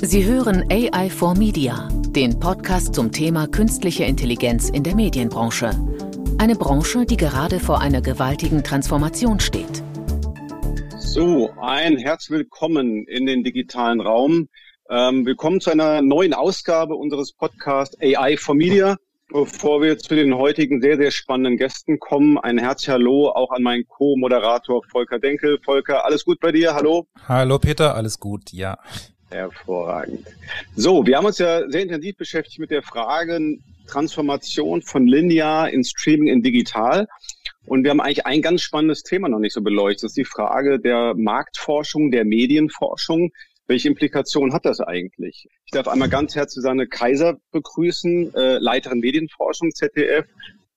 Sie hören AI for Media, den Podcast zum Thema künstliche Intelligenz in der Medienbranche. Eine Branche, die gerade vor einer gewaltigen Transformation steht. So, ein herzlich willkommen in den digitalen Raum. Ähm, willkommen zu einer neuen Ausgabe unseres Podcasts AI for Media. Bevor wir zu den heutigen sehr, sehr spannenden Gästen kommen, ein herzliches Hallo auch an meinen Co-Moderator Volker Denkel. Volker, alles gut bei dir? Hallo? Hallo Peter, alles gut, ja. Hervorragend. So, wir haben uns ja sehr intensiv beschäftigt mit der Frage Transformation von linear in Streaming in digital. Und wir haben eigentlich ein ganz spannendes Thema noch nicht so beleuchtet. Das ist die Frage der Marktforschung, der Medienforschung. Welche Implikationen hat das eigentlich? Ich darf einmal ganz herzlich Susanne Kaiser begrüßen, äh, Leiterin Medienforschung ZDF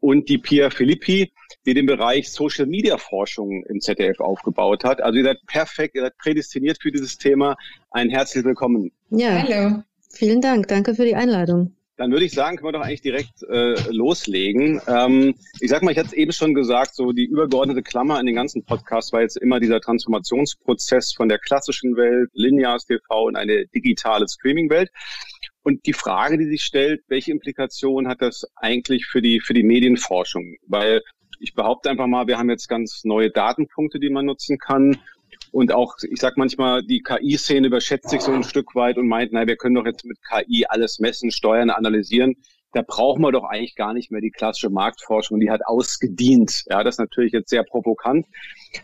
und die Pia Filippi, die den Bereich Social Media Forschung im ZDF aufgebaut hat. Also ihr seid perfekt, ihr seid prädestiniert für dieses Thema. Ein herzliches Willkommen. Ja, hallo. Vielen Dank. Danke für die Einladung. Dann würde ich sagen, können wir doch eigentlich direkt äh, loslegen. Ähm, ich sag mal, ich hatte es eben schon gesagt, so die übergeordnete Klammer in den ganzen Podcasts war jetzt immer dieser Transformationsprozess von der klassischen Welt, lineares TV in eine digitale Streaming-Welt. Und die Frage, die sich stellt, welche Implikationen hat das eigentlich für die, für die Medienforschung? Weil ich behaupte einfach mal, wir haben jetzt ganz neue Datenpunkte, die man nutzen kann. Und auch, ich sag manchmal, die KI-Szene überschätzt sich so ein Stück weit und meint, naja, wir können doch jetzt mit KI alles messen, steuern, analysieren da brauchen wir doch eigentlich gar nicht mehr die klassische Marktforschung, die hat ausgedient. Ja, das ist natürlich jetzt sehr provokant.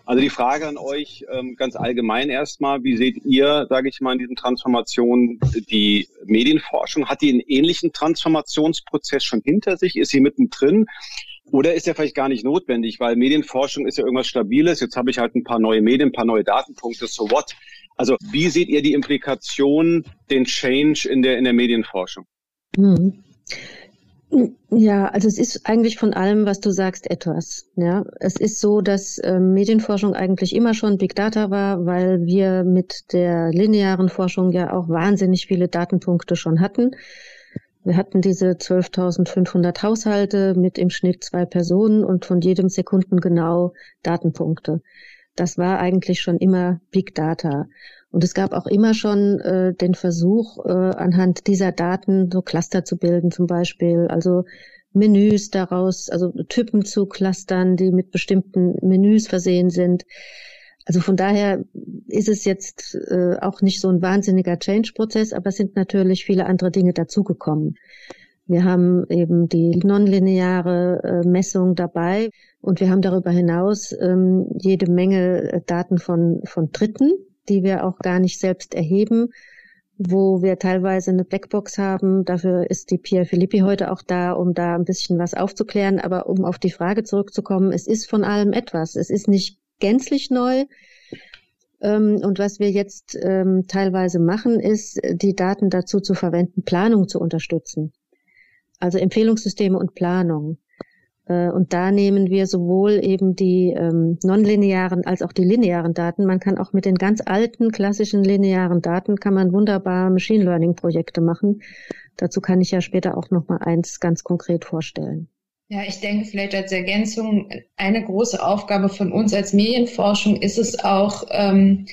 Also die Frage an euch ähm, ganz allgemein erstmal, wie seht ihr, sage ich mal, in diesen Transformationen die Medienforschung? Hat die einen ähnlichen Transformationsprozess schon hinter sich? Ist sie mittendrin? Oder ist er vielleicht gar nicht notwendig, weil Medienforschung ist ja irgendwas Stabiles. Jetzt habe ich halt ein paar neue Medien, ein paar neue Datenpunkte, so what? Also wie seht ihr die Implikation, den Change in der, in der Medienforschung? Hm. Ja, also es ist eigentlich von allem, was du sagst, etwas. Ja, es ist so, dass äh, Medienforschung eigentlich immer schon Big Data war, weil wir mit der linearen Forschung ja auch wahnsinnig viele Datenpunkte schon hatten. Wir hatten diese 12.500 Haushalte mit im Schnitt zwei Personen und von jedem Sekunden genau Datenpunkte. Das war eigentlich schon immer Big Data. Und es gab auch immer schon äh, den Versuch, äh, anhand dieser Daten so Cluster zu bilden, zum Beispiel, also Menüs daraus, also Typen zu clustern, die mit bestimmten Menüs versehen sind. Also von daher ist es jetzt äh, auch nicht so ein wahnsinniger Change-Prozess, aber es sind natürlich viele andere Dinge dazugekommen. Wir haben eben die nonlineare äh, Messung dabei und wir haben darüber hinaus ähm, jede Menge äh, Daten von, von Dritten, die wir auch gar nicht selbst erheben, wo wir teilweise eine Blackbox haben. Dafür ist die Pia Filippi heute auch da, um da ein bisschen was aufzuklären. Aber um auf die Frage zurückzukommen, es ist von allem etwas. Es ist nicht gänzlich neu. Ähm, und was wir jetzt ähm, teilweise machen, ist, die Daten dazu zu verwenden, Planung zu unterstützen. Also Empfehlungssysteme und Planung. Äh, und da nehmen wir sowohl eben die ähm, nonlinearen als auch die linearen Daten. Man kann auch mit den ganz alten klassischen linearen Daten kann man wunderbar Machine Learning Projekte machen. Dazu kann ich ja später auch noch mal eins ganz konkret vorstellen. Ja, ich denke vielleicht als Ergänzung, eine große Aufgabe von uns als Medienforschung ist es auch, ähm,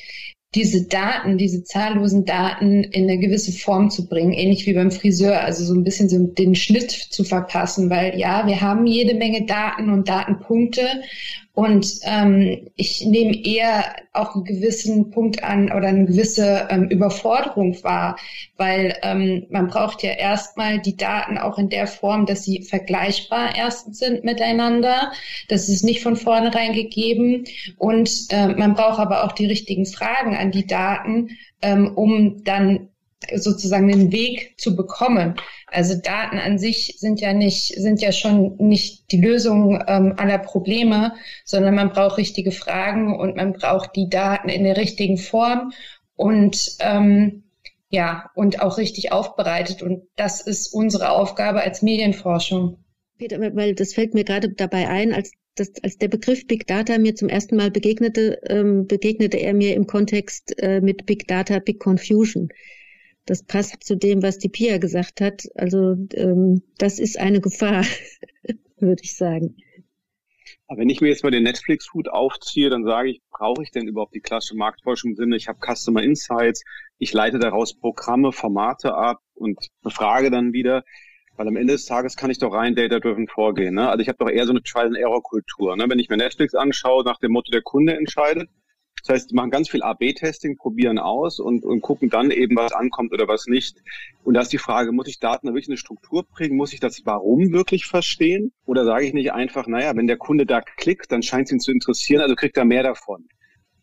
diese Daten, diese zahllosen Daten in eine gewisse Form zu bringen, ähnlich wie beim Friseur, also so ein bisschen so den Schnitt zu verpassen, weil ja, wir haben jede Menge Daten und Datenpunkte und ähm, ich nehme eher auch einen gewissen Punkt an oder eine gewisse ähm, Überforderung wahr, weil ähm, man braucht ja erstmal die Daten auch in der Form, dass sie vergleichbar erstens sind miteinander. Das ist nicht von vornherein gegeben. Und äh, man braucht aber auch die richtigen Fragen an die Daten, ähm, um dann sozusagen den Weg zu bekommen. Also Daten an sich sind ja nicht, sind ja schon nicht die Lösung ähm, aller Probleme, sondern man braucht richtige Fragen und man braucht die Daten in der richtigen Form und ähm, ja, und auch richtig aufbereitet. Und das ist unsere Aufgabe als Medienforschung. Peter, weil das fällt mir gerade dabei ein, als das, als der Begriff Big Data mir zum ersten Mal begegnete, ähm, begegnete er mir im Kontext äh, mit Big Data, Big Confusion. Das passt zu dem, was die Pia gesagt hat. Also ähm, das ist eine Gefahr, würde ich sagen. Wenn ich mir jetzt mal den Netflix-Hut aufziehe, dann sage ich, brauche ich denn überhaupt die klassische Marktforschung im Sinne, ich habe Customer Insights, ich leite daraus Programme, Formate ab und befrage dann wieder. Weil am Ende des Tages kann ich doch rein data-driven vorgehen. Ne? Also ich habe doch eher so eine Trial-and-Error-Kultur. Ne? Wenn ich mir Netflix anschaue, nach dem Motto, der Kunde entscheidet, das heißt, die machen ganz viel AB-Testing, probieren aus und, und gucken dann eben, was ankommt oder was nicht. Und da ist die Frage, muss ich Daten wirklich eine Struktur bringen? Muss ich das Warum wirklich verstehen? Oder sage ich nicht einfach, naja, wenn der Kunde da klickt, dann scheint es ihn zu interessieren, also kriegt er mehr davon.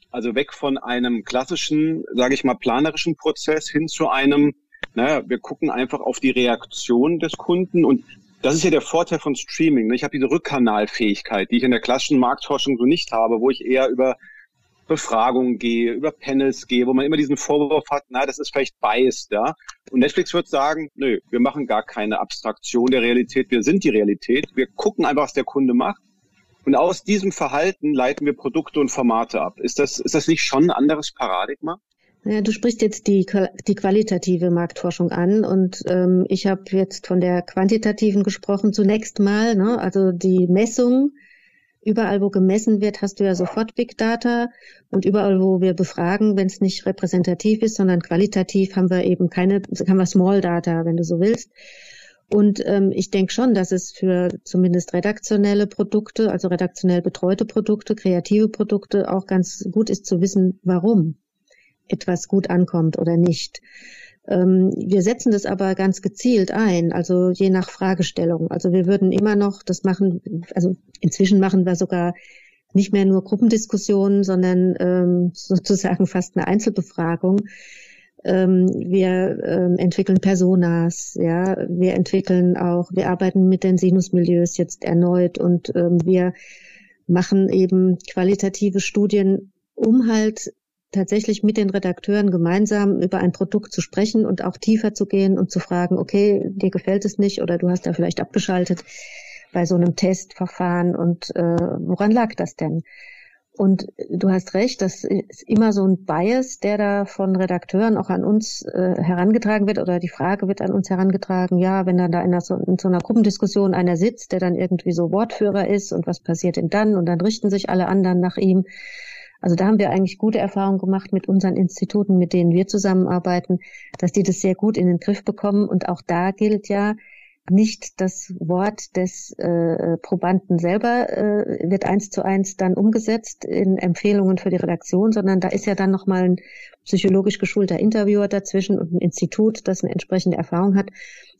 Also weg von einem klassischen, sage ich mal, planerischen Prozess hin zu einem, naja, wir gucken einfach auf die Reaktion des Kunden und das ist ja der Vorteil von Streaming. Ich habe diese Rückkanalfähigkeit, die ich in der klassischen Marktforschung so nicht habe, wo ich eher über Befragungen gehe, über Panels gehe, wo man immer diesen Vorwurf hat, na, das ist vielleicht biased, ja. Und Netflix wird sagen, nö, wir machen gar keine Abstraktion der Realität, wir sind die Realität, wir gucken einfach, was der Kunde macht. Und aus diesem Verhalten leiten wir Produkte und Formate ab. Ist das, ist das nicht schon ein anderes Paradigma? Ja, du sprichst jetzt die, die qualitative Marktforschung an und ähm, ich habe jetzt von der quantitativen gesprochen zunächst mal, ne? also die Messung Überall, wo gemessen wird, hast du ja sofort Big Data und überall, wo wir befragen, wenn es nicht repräsentativ ist, sondern qualitativ, haben wir eben keine, haben wir Small Data, wenn du so willst. Und ähm, ich denke schon, dass es für zumindest redaktionelle Produkte, also redaktionell betreute Produkte, kreative Produkte auch ganz gut ist zu wissen, warum etwas gut ankommt oder nicht. Ähm, wir setzen das aber ganz gezielt ein, also je nach Fragestellung. Also wir würden immer noch das machen, also inzwischen machen wir sogar nicht mehr nur Gruppendiskussionen, sondern ähm, sozusagen fast eine Einzelbefragung. Ähm, wir entwickeln Personas, ja, wir entwickeln auch, wir arbeiten mit den Sinusmilieus jetzt erneut und wir machen eben qualitative Studien, um halt tatsächlich mit den Redakteuren gemeinsam über ein Produkt zu sprechen und auch tiefer zu gehen und zu fragen, okay, dir gefällt es nicht oder du hast da vielleicht abgeschaltet bei so einem Testverfahren und äh, woran lag das denn? Und du hast recht, das ist immer so ein Bias, der da von Redakteuren auch an uns äh, herangetragen wird oder die Frage wird an uns herangetragen, ja, wenn dann da in, so, in so einer Gruppendiskussion einer sitzt, der dann irgendwie so Wortführer ist und was passiert denn dann? Und dann richten sich alle anderen nach ihm also da haben wir eigentlich gute Erfahrungen gemacht mit unseren Instituten, mit denen wir zusammenarbeiten, dass die das sehr gut in den Griff bekommen. Und auch da gilt ja, nicht das Wort des äh, Probanden selber äh, wird eins zu eins dann umgesetzt in Empfehlungen für die Redaktion, sondern da ist ja dann nochmal ein psychologisch geschulter Interviewer dazwischen und ein Institut, das eine entsprechende Erfahrung hat.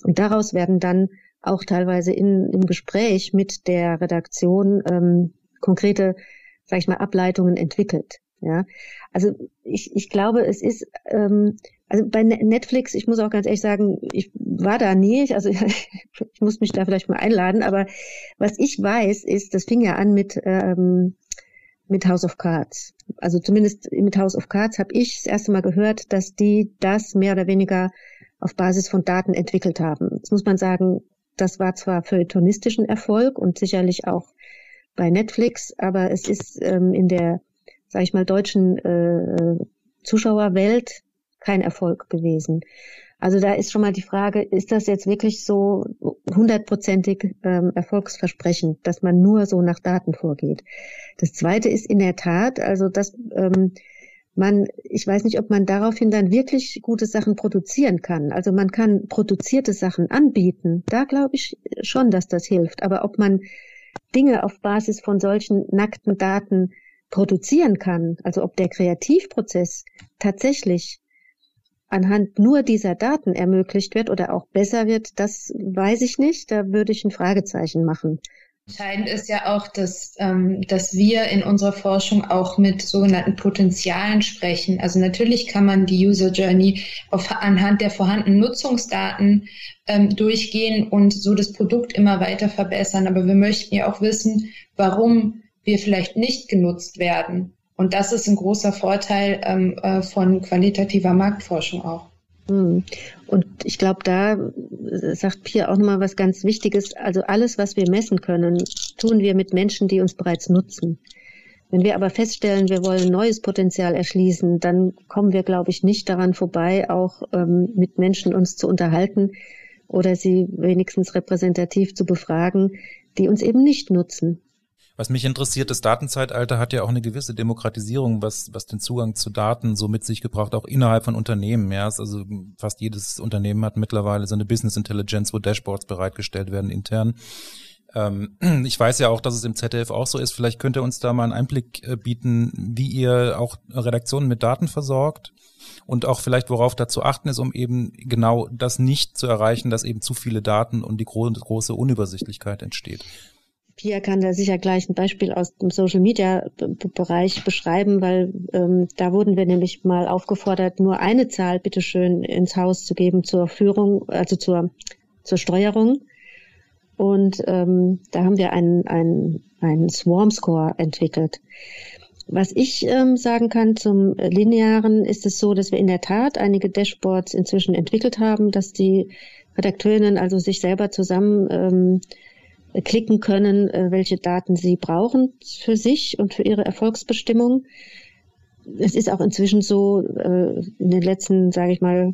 Und daraus werden dann auch teilweise in, im Gespräch mit der Redaktion ähm, konkrete sag ich mal, Ableitungen entwickelt. Ja, also ich, ich glaube, es ist, ähm, also bei ne-, Netflix, ich muss auch ganz ehrlich sagen, ich war da nie, also ich muss mich da vielleicht mal einladen, aber was ich weiß, ist, das fing ja an mit, ähm, mit House of Cards. Also zumindest mit House of Cards habe ich das erste Mal gehört, dass die das mehr oder weniger auf Basis von Daten entwickelt haben. Jetzt muss man sagen, das war zwar feuilletonistischen Erfolg und sicherlich auch bei Netflix, aber es ist ähm, in der, sag ich mal, deutschen äh, Zuschauerwelt kein Erfolg gewesen. Also da ist schon mal die Frage, ist das jetzt wirklich so hundertprozentig ähm, erfolgsversprechend, dass man nur so nach Daten vorgeht? Das Zweite ist in der Tat, also dass ähm, man, ich weiß nicht, ob man daraufhin dann wirklich gute Sachen produzieren kann. Also man kann produzierte Sachen anbieten. Da glaube ich schon, dass das hilft. Aber ob man Dinge auf Basis von solchen nackten Daten produzieren kann, also ob der Kreativprozess tatsächlich anhand nur dieser Daten ermöglicht wird oder auch besser wird, das weiß ich nicht. Da würde ich ein Fragezeichen machen. Entscheidend ist ja auch, dass, ähm, dass wir in unserer Forschung auch mit sogenannten Potenzialen sprechen. Also natürlich kann man die User Journey auf, anhand der vorhandenen Nutzungsdaten ähm, durchgehen und so das Produkt immer weiter verbessern. Aber wir möchten ja auch wissen, warum wir vielleicht nicht genutzt werden. Und das ist ein großer Vorteil ähm, äh, von qualitativer Marktforschung auch. Hm. Und ich glaube, da sagt Pia auch nochmal was ganz Wichtiges. Also alles, was wir messen können, tun wir mit Menschen, die uns bereits nutzen. Wenn wir aber feststellen, wir wollen neues Potenzial erschließen, dann kommen wir, glaube ich, nicht daran vorbei, auch ähm, mit Menschen uns zu unterhalten oder sie wenigstens repräsentativ zu befragen, die uns eben nicht nutzen. Was mich interessiert, das Datenzeitalter hat ja auch eine gewisse Demokratisierung, was, was den Zugang zu Daten so mit sich gebracht, auch innerhalb von Unternehmen. Ja, also fast jedes Unternehmen hat mittlerweile so eine Business Intelligence, wo Dashboards bereitgestellt werden intern. Ähm, ich weiß ja auch, dass es im ZDF auch so ist. Vielleicht könnt ihr uns da mal einen Einblick äh, bieten, wie ihr auch Redaktionen mit Daten versorgt und auch vielleicht worauf da zu achten ist, um eben genau das nicht zu erreichen, dass eben zu viele Daten und die große Unübersichtlichkeit entsteht. Pia kann da sicher gleich ein Beispiel aus dem Social Media Bereich beschreiben, weil ähm, da wurden wir nämlich mal aufgefordert, nur eine Zahl bitteschön ins Haus zu geben zur Führung, also zur, zur Steuerung. Und ähm, da haben wir einen, einen, einen Swarm Score entwickelt. Was ich ähm, sagen kann zum Linearen, ist es so, dass wir in der Tat einige Dashboards inzwischen entwickelt haben, dass die Redakteurinnen also sich selber zusammen ähm, klicken können, äh, welche Daten sie brauchen für sich und für ihre Erfolgsbestimmung. Es ist auch inzwischen so, äh, in den letzten, sage ich mal,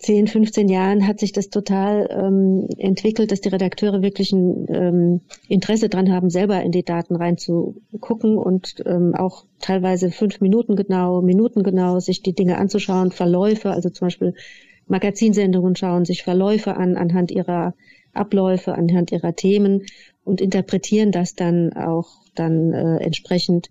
10, 15 Jahren hat sich das total ähm, entwickelt, dass die Redakteure wirklich ein ähm, Interesse dran haben, selber in die Daten reinzugucken und ähm, auch teilweise fünf Minuten genau, Minuten genau sich die Dinge anzuschauen, Verläufe, also zum Beispiel Magazinsendungen schauen sich Verläufe an anhand ihrer Abläufe, anhand ihrer Themen und interpretieren das dann auch dann äh, entsprechend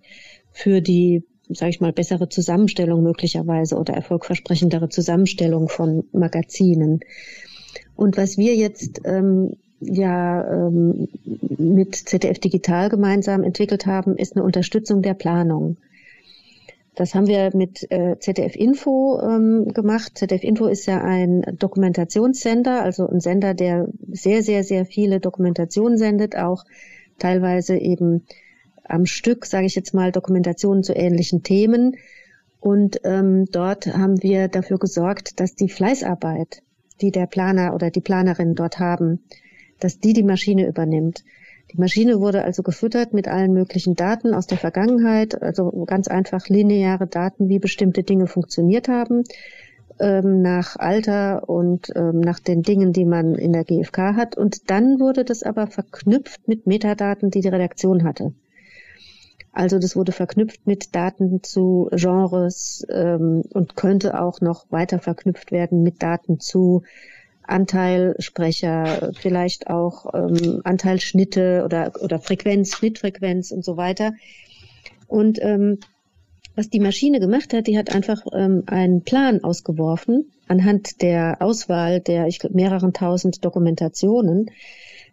für die sage ich mal, bessere Zusammenstellung möglicherweise oder erfolgversprechendere Zusammenstellung von Magazinen. Und was wir jetzt ähm, ja ähm, mit ZDF Digital gemeinsam entwickelt haben, ist eine Unterstützung der Planung. Das haben wir mit äh, ZDF Info ähm, gemacht. ZDF Info ist ja ein Dokumentationssender, also ein Sender, der sehr, sehr, sehr viele Dokumentationen sendet, auch teilweise eben am Stück, sage ich jetzt mal, Dokumentationen zu ähnlichen Themen. Und ähm, dort haben wir dafür gesorgt, dass die Fleißarbeit, die der Planer oder die Planerin dort haben, dass die die Maschine übernimmt. Die Maschine wurde also gefüttert mit allen möglichen Daten aus der Vergangenheit, also ganz einfach lineare Daten, wie bestimmte Dinge funktioniert haben, ähm, nach Alter und ähm, nach den Dingen, die man in der GfK hat. Und dann wurde das aber verknüpft mit Metadaten, die die Redaktion hatte. Also das wurde verknüpft mit Daten zu Genres ähm, und könnte auch noch weiter verknüpft werden mit Daten zu Anteilsprecher, vielleicht auch ähm, Anteilsschnitte oder, oder Frequenz, Schnittfrequenz und so weiter. Und ähm, was die Maschine gemacht hat, die hat einfach ähm, einen Plan ausgeworfen anhand der Auswahl der ich glaub, mehreren tausend Dokumentationen.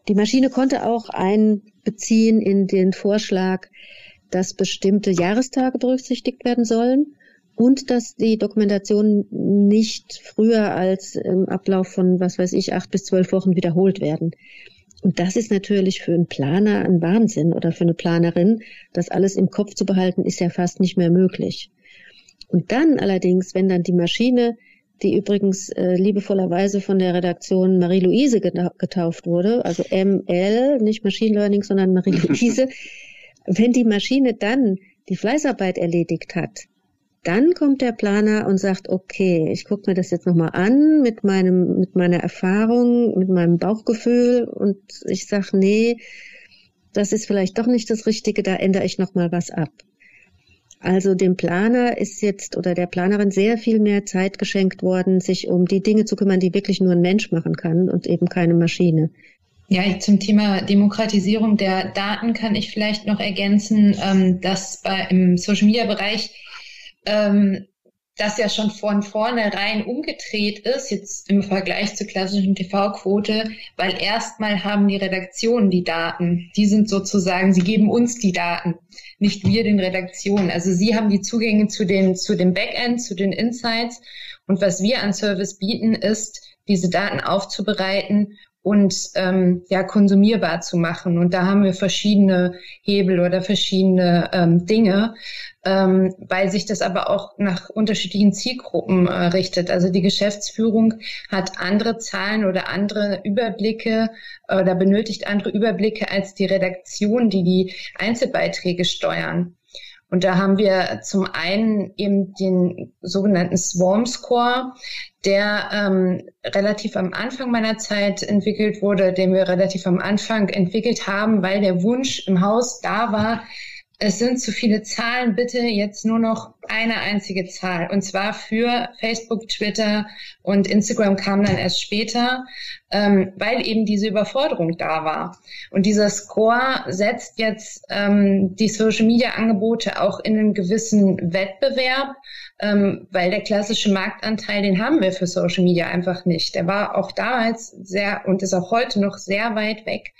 Die Maschine konnte auch einbeziehen in den Vorschlag, dass bestimmte Jahrestage berücksichtigt werden sollen und dass die Dokumentationen nicht früher als im Ablauf von, was weiß ich, acht bis zwölf Wochen wiederholt werden. Und das ist natürlich für einen Planer ein Wahnsinn oder für eine Planerin. Das alles im Kopf zu behalten, ist ja fast nicht mehr möglich. Und dann allerdings, wenn dann die Maschine, die übrigens äh, liebevollerweise von der Redaktion Marie-Louise getauft wurde, also ML, nicht Machine Learning, sondern Marie-Louise, wenn die Maschine dann die Fleißarbeit erledigt hat, dann kommt der Planer und sagt, okay, ich gucke mir das jetzt nochmal an mit meinem, mit meiner Erfahrung, mit meinem Bauchgefühl und ich sag, nee, das ist vielleicht doch nicht das Richtige, da ändere ich nochmal was ab. Also dem Planer ist jetzt oder der Planerin sehr viel mehr Zeit geschenkt worden, sich um die Dinge zu kümmern, die wirklich nur ein Mensch machen kann und eben keine Maschine. Ja, zum Thema Demokratisierung der Daten kann ich vielleicht noch ergänzen, ähm, dass bei, im Social Media Bereich ähm, das ja schon von vornherein umgedreht ist, jetzt im Vergleich zur klassischen TV-Quote, weil erstmal haben die Redaktionen die Daten. Die sind sozusagen, sie geben uns die Daten, nicht wir den Redaktionen. Also sie haben die Zugänge zu den, zu dem Backend, zu den Insights. Und was wir an Service bieten, ist, diese Daten aufzubereiten und ähm, ja konsumierbar zu machen. Und da haben wir verschiedene Hebel oder verschiedene ähm, Dinge, ähm, weil sich das aber auch nach unterschiedlichen Zielgruppen äh, richtet. Also die Geschäftsführung hat andere Zahlen oder andere Überblicke äh, oder benötigt andere Überblicke als die Redaktion, die die Einzelbeiträge steuern. Und da haben wir zum einen eben den sogenannten Swarm Score, der ähm, relativ am Anfang meiner Zeit entwickelt wurde, den wir relativ am Anfang entwickelt haben, weil der Wunsch im Haus da war, es sind zu viele Zahlen, bitte jetzt nur noch eine einzige Zahl. Und zwar für Facebook, Twitter und Instagram kam dann erst später, ähm, weil eben diese Überforderung da war. Und dieser Score setzt jetzt ähm, die Social-Media-Angebote auch in einen gewissen Wettbewerb, ähm, weil der klassische Marktanteil, den haben wir für Social Media einfach nicht. Der war auch damals sehr und ist auch heute noch sehr weit weg.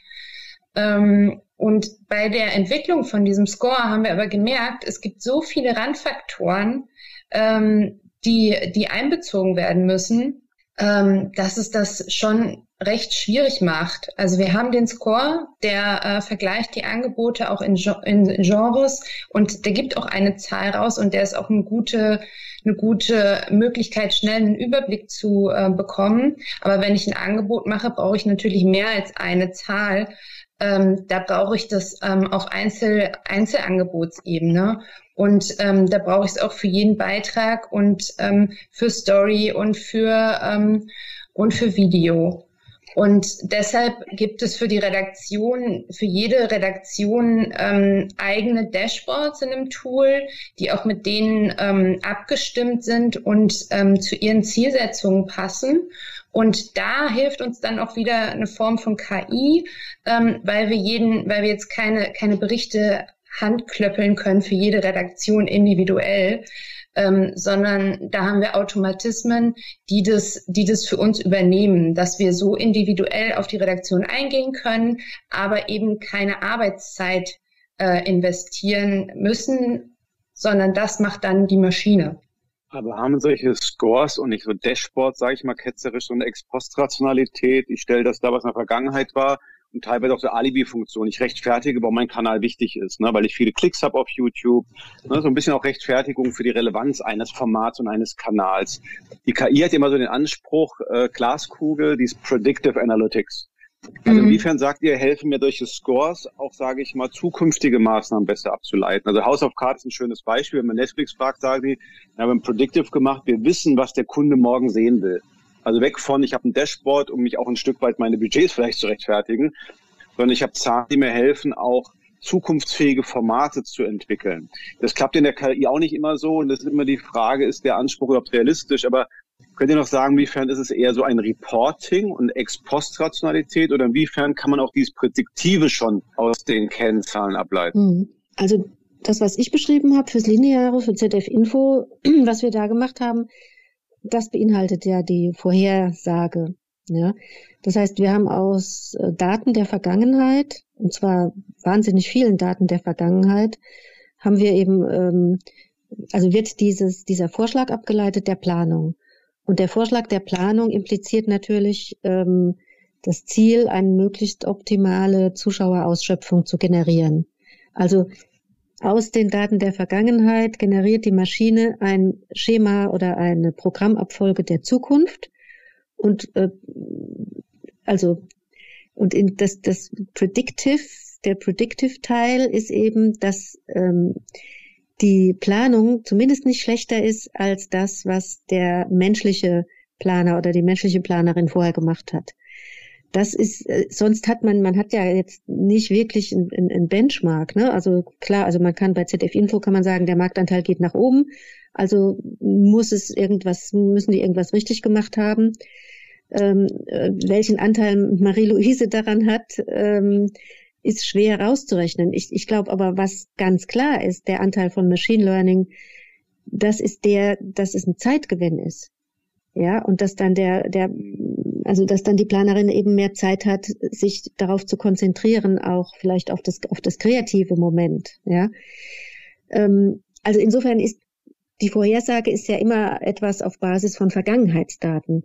Ähm, und bei der Entwicklung von diesem Score haben wir aber gemerkt, es gibt so viele Randfaktoren, ähm, die, die einbezogen werden müssen, ähm, dass es das schon recht schwierig macht. Also wir haben den Score, der äh, vergleicht die Angebote auch in, in Genres und der gibt auch eine Zahl raus und der ist auch eine gute, eine gute Möglichkeit, schnell einen Überblick zu äh, bekommen. Aber wenn ich ein Angebot mache, brauche ich natürlich mehr als eine Zahl. Ähm, da brauche ich das ähm, auf Einzel Einzelangebotsebene. Und ähm, da brauche ich es auch für jeden Beitrag und ähm, für Story und für, ähm, und für Video. Und deshalb gibt es für die Redaktion, für jede Redaktion ähm, eigene Dashboards in dem Tool, die auch mit denen ähm, abgestimmt sind und ähm, zu ihren Zielsetzungen passen. Und da hilft uns dann auch wieder eine Form von KI, ähm, weil wir jeden, weil wir jetzt keine, keine Berichte handklöppeln können für jede Redaktion individuell, ähm, sondern da haben wir Automatismen, die das, die das für uns übernehmen, dass wir so individuell auf die Redaktion eingehen können, aber eben keine Arbeitszeit äh, investieren müssen, sondern das macht dann die Maschine. Aber haben solche Scores und nicht so Dashboards, sage ich mal, ketzerisch, so eine Ex-Post-Rationalität? Ich stelle das da, was in der Vergangenheit war, und teilweise auch so Alibi-Funktion. Ich rechtfertige, warum mein Kanal wichtig ist, ne, weil ich viele Klicks habe auf YouTube. Ne, so ein bisschen auch Rechtfertigung für die Relevanz eines Formats und eines Kanals. Die KI hat immer so den Anspruch, äh, Glaskugel, dies Predictive Analytics. Also mhm. inwiefern sagt ihr, helfen mir solche Scores auch, sage ich mal, zukünftige Maßnahmen besser abzuleiten? Also House of Cards ist ein schönes Beispiel. Wenn man Netflix fragt, sagen die, wir haben Predictive gemacht, wir wissen, was der Kunde morgen sehen will. Also weg von, ich habe ein Dashboard, um mich auch ein Stück weit meine Budgets vielleicht zu rechtfertigen, sondern ich habe Zahlen, die mir helfen, auch zukunftsfähige Formate zu entwickeln. Das klappt in der KI auch nicht immer so und das ist immer die Frage, ist der Anspruch überhaupt realistisch? Aber Könnt ihr noch sagen, inwiefern ist es eher so ein Reporting und Ex-Post-Rationalität oder inwiefern kann man auch dieses Prädiktive schon aus den Kennzahlen ableiten? Hm. Also das, was ich beschrieben habe fürs Lineare, für ZDF Info, was wir da gemacht haben, das beinhaltet ja die Vorhersage. Ja, das heißt, wir haben aus äh, Daten der Vergangenheit, und zwar wahnsinnig vielen Daten der Vergangenheit, haben wir eben, ähm, also wird dieses, dieser Vorschlag abgeleitet der Planung. Und der Vorschlag der Planung impliziert natürlich ähm, das Ziel, eine möglichst optimale Zuschauerausschöpfung zu generieren. Also aus den Daten der Vergangenheit generiert die Maschine ein Schema oder eine Programmabfolge der Zukunft und äh, also und in das, das Predictive, der Predictive Teil ist eben, dass ähm, die Planung zumindest nicht schlechter ist als das, was der menschliche Planer oder die menschliche Planerin vorher gemacht hat. Das ist, äh, sonst hat man, man hat ja jetzt nicht wirklich ein, ein Benchmark, ne? Also klar, also man kann bei ZF Info kann man sagen, der Marktanteil geht nach oben. Also muss es irgendwas, müssen die irgendwas richtig gemacht haben. Ähm, äh, welchen Anteil Marie-Louise daran hat, ähm, ist schwer rauszurechnen. Ich, ich glaube aber, was ganz klar ist, der Anteil von Machine Learning, das ist der, dass es ein Zeitgewinn ist. Ja, und dass dann der, der, also dass dann die Planerin eben mehr Zeit hat, sich darauf zu konzentrieren, auch vielleicht auf das, auf das kreative Moment. Ja, ähm, also insofern ist die Vorhersage ist ja immer etwas auf Basis von Vergangenheitsdaten.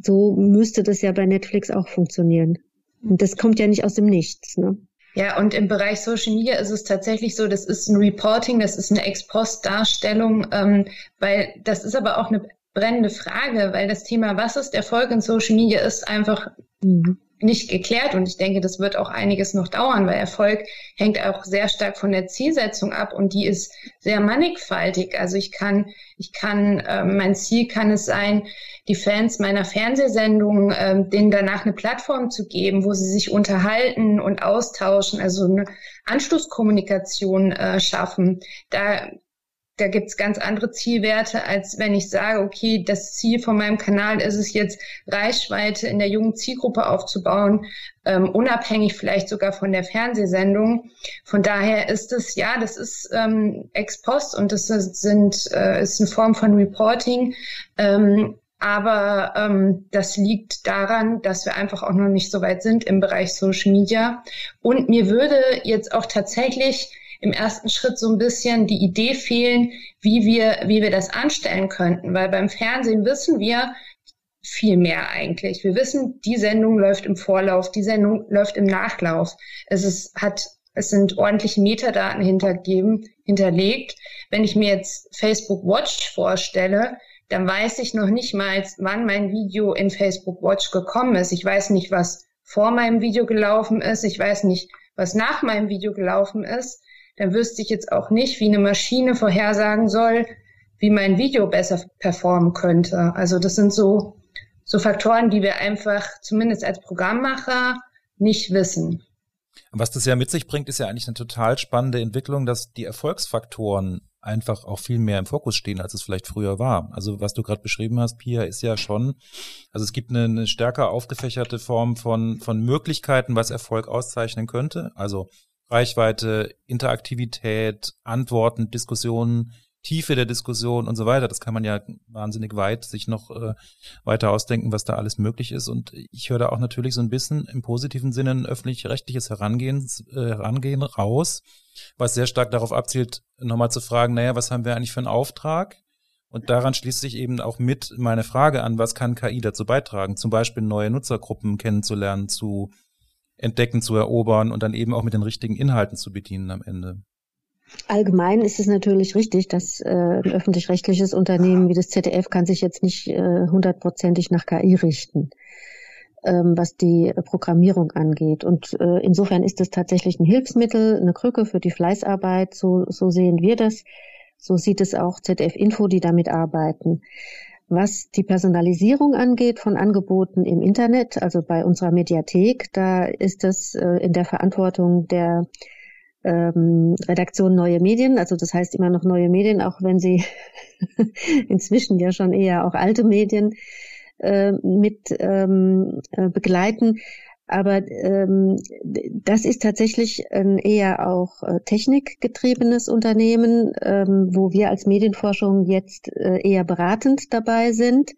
So müsste das ja bei Netflix auch funktionieren. Und das kommt ja nicht aus dem Nichts. Ne? Ja, und im Bereich Social Media ist es tatsächlich so, das ist ein Reporting, das ist eine Ex-Post-Darstellung, ähm, weil das ist aber auch eine brennende Frage, weil das Thema, was ist Erfolg in Social Media, ist einfach. Nicht geklärt und ich denke, das wird auch einiges noch dauern, weil Erfolg hängt auch sehr stark von der Zielsetzung ab und die ist sehr mannigfaltig. Also ich kann, ich kann, äh, mein Ziel kann es sein, die Fans meiner Fernsehsendung, äh, denen danach eine Plattform zu geben, wo sie sich unterhalten und austauschen, also eine Anschlusskommunikation äh, schaffen. Da da gibt's ganz andere Zielwerte, als wenn ich sage, okay, das Ziel von meinem Kanal ist es jetzt, Reichweite in der jungen Zielgruppe aufzubauen, ähm, unabhängig vielleicht sogar von der Fernsehsendung. Von daher ist es, ja, das ist ähm, ex post und das sind, äh, ist eine Form von Reporting. Ähm, aber ähm, das liegt daran, dass wir einfach auch noch nicht so weit sind im Bereich Social Media. Und mir würde jetzt auch tatsächlich im ersten Schritt so ein bisschen die Idee fehlen, wie wir, wie wir das anstellen könnten. Weil beim Fernsehen wissen wir viel mehr eigentlich. Wir wissen, die Sendung läuft im Vorlauf, die Sendung läuft im Nachlauf. Es ist, hat, es sind ordentliche Metadaten hintergeben, hinterlegt. Wenn ich mir jetzt Facebook Watch vorstelle, dann weiß ich noch nicht mal, wann mein Video in Facebook Watch gekommen ist. Ich weiß nicht, was vor meinem Video gelaufen ist. Ich weiß nicht, was nach meinem Video gelaufen ist dann wüsste ich jetzt auch nicht, wie eine Maschine vorhersagen soll, wie mein Video besser performen könnte. Also das sind so, so Faktoren, die wir einfach zumindest als Programmmacher nicht wissen. Was das ja mit sich bringt, ist ja eigentlich eine total spannende Entwicklung, dass die Erfolgsfaktoren einfach auch viel mehr im Fokus stehen, als es vielleicht früher war. Also was du gerade beschrieben hast, Pia, ist ja schon, also es gibt eine, eine stärker aufgefächerte Form von, von Möglichkeiten, was Erfolg auszeichnen könnte. Also Reichweite, Interaktivität, Antworten, Diskussionen, Tiefe der Diskussion und so weiter. Das kann man ja wahnsinnig weit sich noch äh, weiter ausdenken, was da alles möglich ist. Und ich höre da auch natürlich so ein bisschen im positiven Sinne ein öffentlich-rechtliches Herangehen, äh, Herangehen raus, was sehr stark darauf abzielt, nochmal zu fragen, naja, was haben wir eigentlich für einen Auftrag? Und daran schließt sich eben auch mit meine Frage an, was kann KI dazu beitragen? Zum Beispiel neue Nutzergruppen kennenzulernen, zu entdecken, zu erobern und dann eben auch mit den richtigen Inhalten zu bedienen am Ende. Allgemein ist es natürlich richtig, dass äh, ein öffentlich-rechtliches Unternehmen wie das ZDF kann sich jetzt nicht äh, hundertprozentig nach KI richten, ähm, was die Programmierung angeht. Und äh, insofern ist es tatsächlich ein Hilfsmittel, eine Krücke für die Fleißarbeit. So, so sehen wir das. So sieht es auch ZDF Info, die damit arbeiten. Was die Personalisierung angeht von Angeboten im Internet, also bei unserer Mediathek, da ist das äh, in der Verantwortung der ähm, Redaktion Neue Medien, also das heißt immer noch Neue Medien, auch wenn sie inzwischen ja schon eher auch alte Medien äh, mit ähm, äh, begleiten. Aber ähm, das ist tatsächlich ein eher auch äh, technikgetriebenes Unternehmen, ähm, wo wir als Medienforschung jetzt äh, eher beratend dabei sind.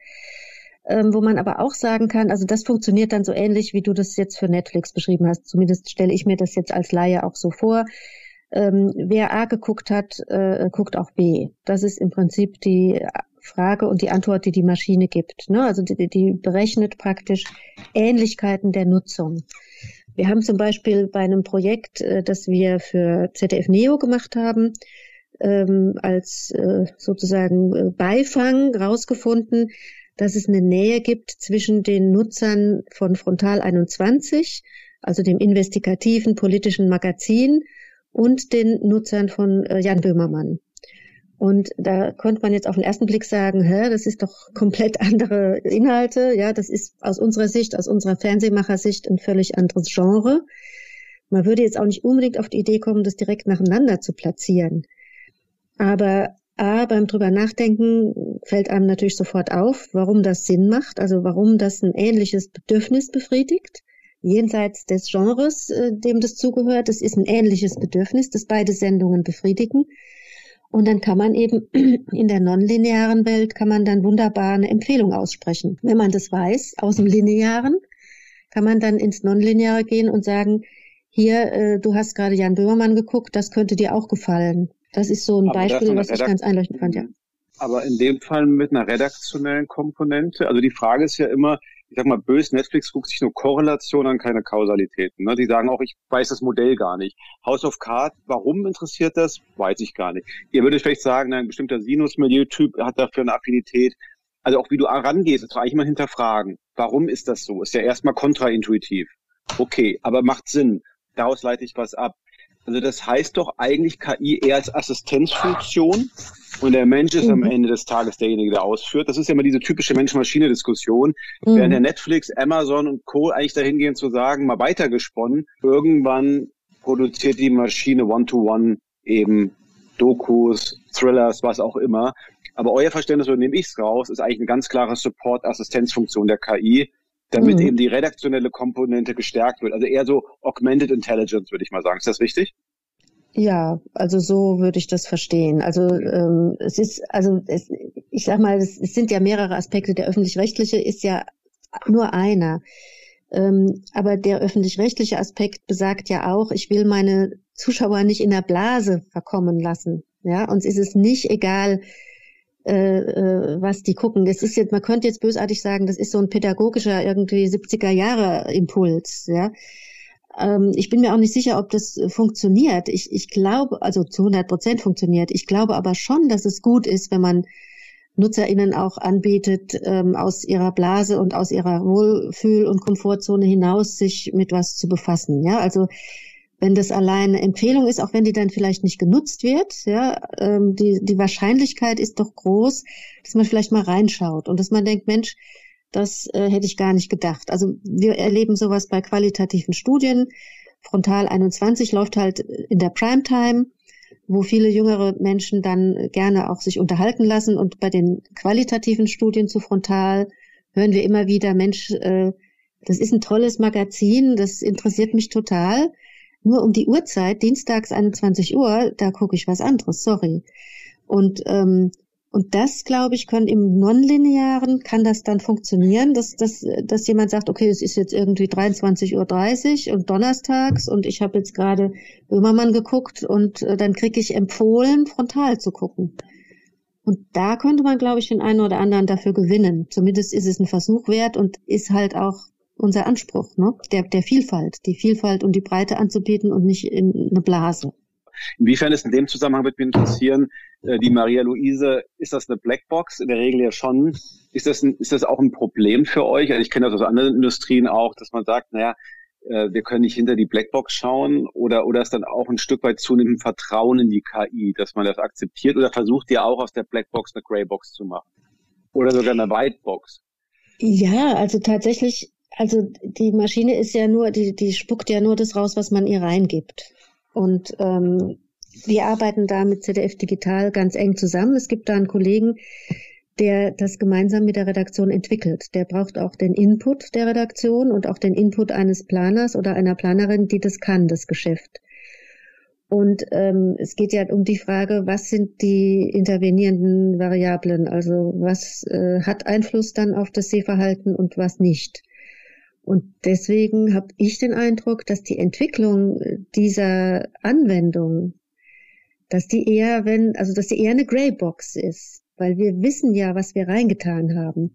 Ähm, wo man aber auch sagen kann, also das funktioniert dann so ähnlich, wie du das jetzt für Netflix beschrieben hast. Zumindest stelle ich mir das jetzt als Laie auch so vor. Ähm, wer A geguckt hat, äh, guckt auch B. Das ist im Prinzip die Frage und die Antwort, die die Maschine gibt. Ne? Also die, die berechnet praktisch Ähnlichkeiten der Nutzung. Wir haben zum Beispiel bei einem Projekt, äh, das wir für ZDF Neo gemacht haben, ähm, als äh, sozusagen äh, Beifang rausgefunden, dass es eine Nähe gibt zwischen den Nutzern von Frontal 21, also dem investigativen politischen Magazin, und den Nutzern von Jan Böhmermann. Und da konnte man jetzt auf den ersten Blick sagen, hä, das ist doch komplett andere Inhalte. Ja, das ist aus unserer Sicht, aus unserer Fernsehmachersicht ein völlig anderes Genre. Man würde jetzt auch nicht unbedingt auf die Idee kommen, das direkt nacheinander zu platzieren. Aber A, beim drüber nachdenken fällt einem natürlich sofort auf, warum das Sinn macht, also warum das ein ähnliches Bedürfnis befriedigt. Jenseits des Genres, äh, dem das zugehört, es ist ein ähnliches Bedürfnis, das beide Sendungen befriedigen. Und dann kann man eben in der nonlinearen Welt kann man dann wunderbar eine Empfehlung aussprechen. Wenn man das weiß aus dem Linearen, kann man dann ins Nonlineare gehen und sagen, hier, äh, du hast gerade Jan Böhmermann geguckt, das könnte dir auch gefallen. Das ist so ein Aber Beispiel, was ich ganz einleuchtend fand, ja. Aber in dem Fall mit einer redaktionellen Komponente. Also die Frage ist ja immer, ich sag mal, bös Netflix guckt sich nur Korrelation an, keine Kausalitäten. Ne? Die sagen auch, ich weiß das Modell gar nicht. House of Cards, warum interessiert das? Weiß ich gar nicht. Ihr würdet vielleicht sagen, ein bestimmter Sinus-Milieu-Typ hat dafür eine Affinität. Also auch wie du rangehst, das war eigentlich mal hinterfragen. Warum ist das so? Ist ja erstmal kontraintuitiv. Okay, aber macht Sinn. Daraus leite ich was ab. Also das heißt doch eigentlich KI eher als Assistenzfunktion und der Mensch ist mhm. am Ende des Tages derjenige, der ausführt. Das ist ja immer diese typische Mensch-Maschine-Diskussion. Mhm. Während der Netflix, Amazon und Co. eigentlich dahin gehen zu sagen, mal weitergesponnen, irgendwann produziert die Maschine One-to-One -one eben Dokus, Thrillers, was auch immer. Aber euer Verständnis, so nehme ich es raus, ist eigentlich eine ganz klare Support-Assistenzfunktion der KI, damit mhm. eben die redaktionelle Komponente gestärkt wird. Also eher so Augmented Intelligence, würde ich mal sagen. Ist das richtig? Ja, also so würde ich das verstehen. Also ähm, es ist, also es, ich sag mal, es, es sind ja mehrere Aspekte. Der öffentlich-rechtliche ist ja nur einer. Ähm, aber der öffentlich-rechtliche Aspekt besagt ja auch, ich will meine Zuschauer nicht in der Blase verkommen lassen. Ja, uns ist es nicht egal, äh, äh, was die gucken. Das ist jetzt, man könnte jetzt bösartig sagen, das ist so ein pädagogischer irgendwie 70er Jahre Impuls, ja. Ähm, ich bin mir auch nicht sicher, ob das funktioniert. Ich, ich glaube, also zu 100 Prozent funktioniert. Ich glaube aber schon, dass es gut ist, wenn man NutzerInnen auch anbietet, ähm, aus ihrer Blase und aus ihrer Wohlfühl- und Komfortzone hinaus sich mit was zu befassen. Ja, also wenn das allein eine Empfehlung ist, auch wenn die dann vielleicht nicht genutzt wird, ja, ähm, die, die Wahrscheinlichkeit ist doch groß, dass man vielleicht mal reinschaut und dass man denkt, Mensch, das äh, hätte ich gar nicht gedacht. Also wir erleben sowas bei qualitativen Studien. Frontal 21 läuft halt in der Primetime, wo viele jüngere Menschen dann gerne auch sich unterhalten lassen. Und bei den qualitativen Studien zu Frontal hören wir immer wieder, Mensch, äh, das ist ein tolles Magazin, das interessiert mich total. Nur um die Uhrzeit, dienstags 21 Uhr, da gucke ich was anderes, sorry. Und ähm, und das, glaube ich, kann im Nonlinearen, kann das dann funktionieren, dass, dass, dass jemand sagt, okay, es ist jetzt irgendwie 23.30 Uhr und donnerstags und ich habe jetzt gerade Böhmermann geguckt und äh, dann kriege ich empfohlen, frontal zu gucken. Und da könnte man, glaube ich, den einen oder anderen dafür gewinnen. Zumindest ist es ein Versuch wert und ist halt auch unser Anspruch, ne? der, der Vielfalt, die Vielfalt und die Breite anzubieten und nicht in eine Blase. Inwiefern ist in dem Zusammenhang wird mich interessieren, äh, die Maria Luise, ist das eine Blackbox? In der Regel ja schon. Ist das, ein, ist das auch ein Problem für euch? Also ich kenne das aus anderen Industrien auch, dass man sagt, naja, äh, wir können nicht hinter die Blackbox schauen oder, oder ist dann auch ein Stück weit zunehmend Vertrauen in die KI, dass man das akzeptiert oder versucht ihr auch aus der Blackbox eine Greybox zu machen? Oder sogar eine Whitebox? Ja, also tatsächlich, also die Maschine ist ja nur, die, die spuckt ja nur das raus, was man ihr reingibt. Und ähm, wir arbeiten da mit ZDF Digital ganz eng zusammen. Es gibt da einen Kollegen, der das gemeinsam mit der Redaktion entwickelt. Der braucht auch den Input der Redaktion und auch den Input eines Planers oder einer Planerin, die das kann, das Geschäft. Und ähm, es geht ja um die Frage, was sind die intervenierenden Variablen? Also was äh, hat Einfluss dann auf das Sehverhalten und was nicht? Und deswegen habe ich den Eindruck, dass die Entwicklung dieser Anwendung, dass die eher, wenn, also dass die eher eine Greybox ist, weil wir wissen ja, was wir reingetan haben.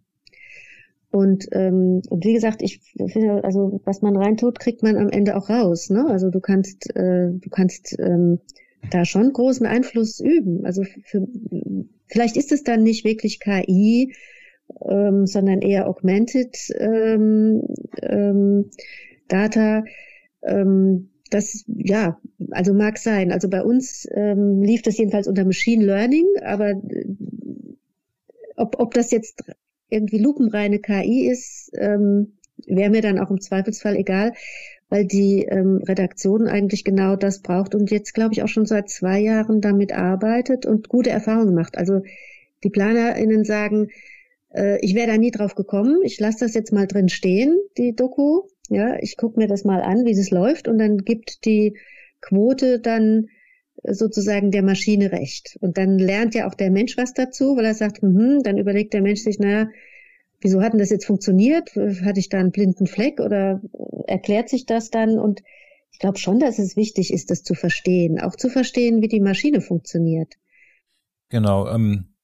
Und, ähm, und wie gesagt, ich finde, also was man reintut, kriegt man am Ende auch raus. Ne? Also du kannst, äh, du kannst ähm, da schon großen Einfluss üben. Also für, vielleicht ist es dann nicht wirklich KI, ähm, sondern eher Augmented ähm, ähm, Data. Ähm, das, ja, also mag sein. Also bei uns ähm, lief das jedenfalls unter Machine Learning, aber äh, ob, ob das jetzt irgendwie lupenreine KI ist, ähm, wäre mir dann auch im Zweifelsfall egal, weil die ähm, Redaktion eigentlich genau das braucht und jetzt, glaube ich, auch schon seit zwei Jahren damit arbeitet und gute Erfahrungen macht. Also die PlanerInnen sagen, äh, ich wäre da nie drauf gekommen. Ich lasse das jetzt mal drin stehen, die Doku. Ja, ich gucke mir das mal an, wie es läuft und dann gibt die Quote dann sozusagen der Maschine recht. Und dann lernt ja auch der Mensch was dazu, weil er sagt, hm, dann überlegt der Mensch sich, naja, wieso hat denn das jetzt funktioniert? Hatte ich da einen blinden Fleck oder erklärt sich das dann? Und ich glaube schon, dass es wichtig ist, das zu verstehen, auch zu verstehen, wie die Maschine funktioniert. Genau. Ähm,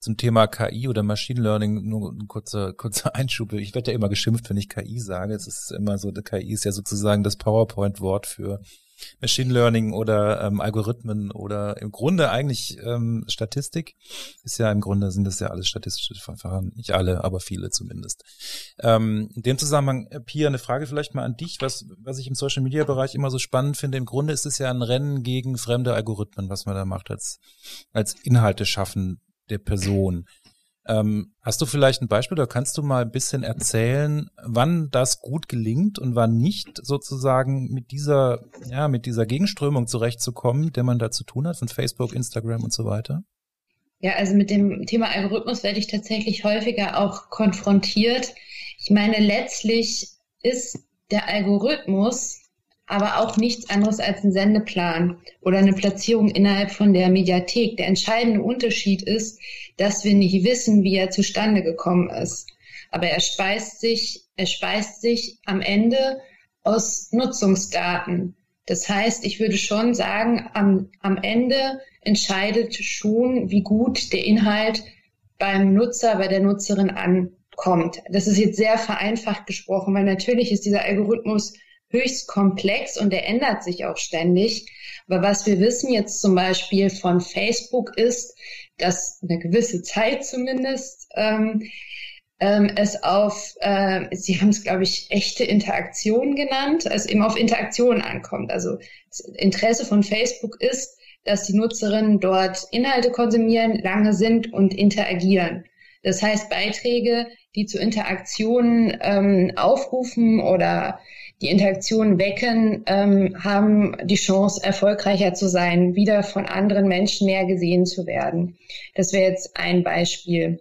zum Thema KI oder Machine Learning nur ein kurzer, kurzer Einschub. Ich werde ja immer geschimpft, wenn ich KI sage. Es ist immer so, KI ist ja sozusagen das PowerPoint-Wort für Machine Learning oder ähm, Algorithmen oder im Grunde eigentlich ähm, Statistik. Ist ja im Grunde sind das ja alles statistische Verfahren. Nicht alle, aber viele zumindest. Ähm, in dem Zusammenhang, äh, Pia, eine Frage vielleicht mal an dich, was, was ich im Social Media Bereich immer so spannend finde. Im Grunde ist es ja ein Rennen gegen fremde Algorithmen, was man da macht als, als Inhalte schaffen der Person. Ähm, hast du vielleicht ein Beispiel oder kannst du mal ein bisschen erzählen, wann das gut gelingt und wann nicht sozusagen mit dieser, ja, mit dieser Gegenströmung zurechtzukommen, der man da zu tun hat von Facebook, Instagram und so weiter? Ja, also mit dem Thema Algorithmus werde ich tatsächlich häufiger auch konfrontiert. Ich meine, letztlich ist der Algorithmus aber auch nichts anderes als ein Sendeplan oder eine Platzierung innerhalb von der Mediathek. Der entscheidende Unterschied ist, dass wir nicht wissen, wie er zustande gekommen ist. Aber er speist sich, er speist sich am Ende aus Nutzungsdaten. Das heißt, ich würde schon sagen, am, am Ende entscheidet schon, wie gut der Inhalt beim Nutzer, bei der Nutzerin ankommt. Das ist jetzt sehr vereinfacht gesprochen, weil natürlich ist dieser Algorithmus höchst komplex und er ändert sich auch ständig. Aber was wir wissen jetzt zum Beispiel von Facebook ist, dass eine gewisse Zeit zumindest ähm, ähm, es auf, äh, Sie haben es, glaube ich, echte Interaktion genannt, es eben auf Interaktion ankommt. Also das Interesse von Facebook ist, dass die Nutzerinnen dort Inhalte konsumieren, lange sind und interagieren. Das heißt, Beiträge, die zu Interaktionen ähm, aufrufen oder die Interaktion wecken, ähm, haben die Chance, erfolgreicher zu sein, wieder von anderen Menschen mehr gesehen zu werden. Das wäre jetzt ein Beispiel.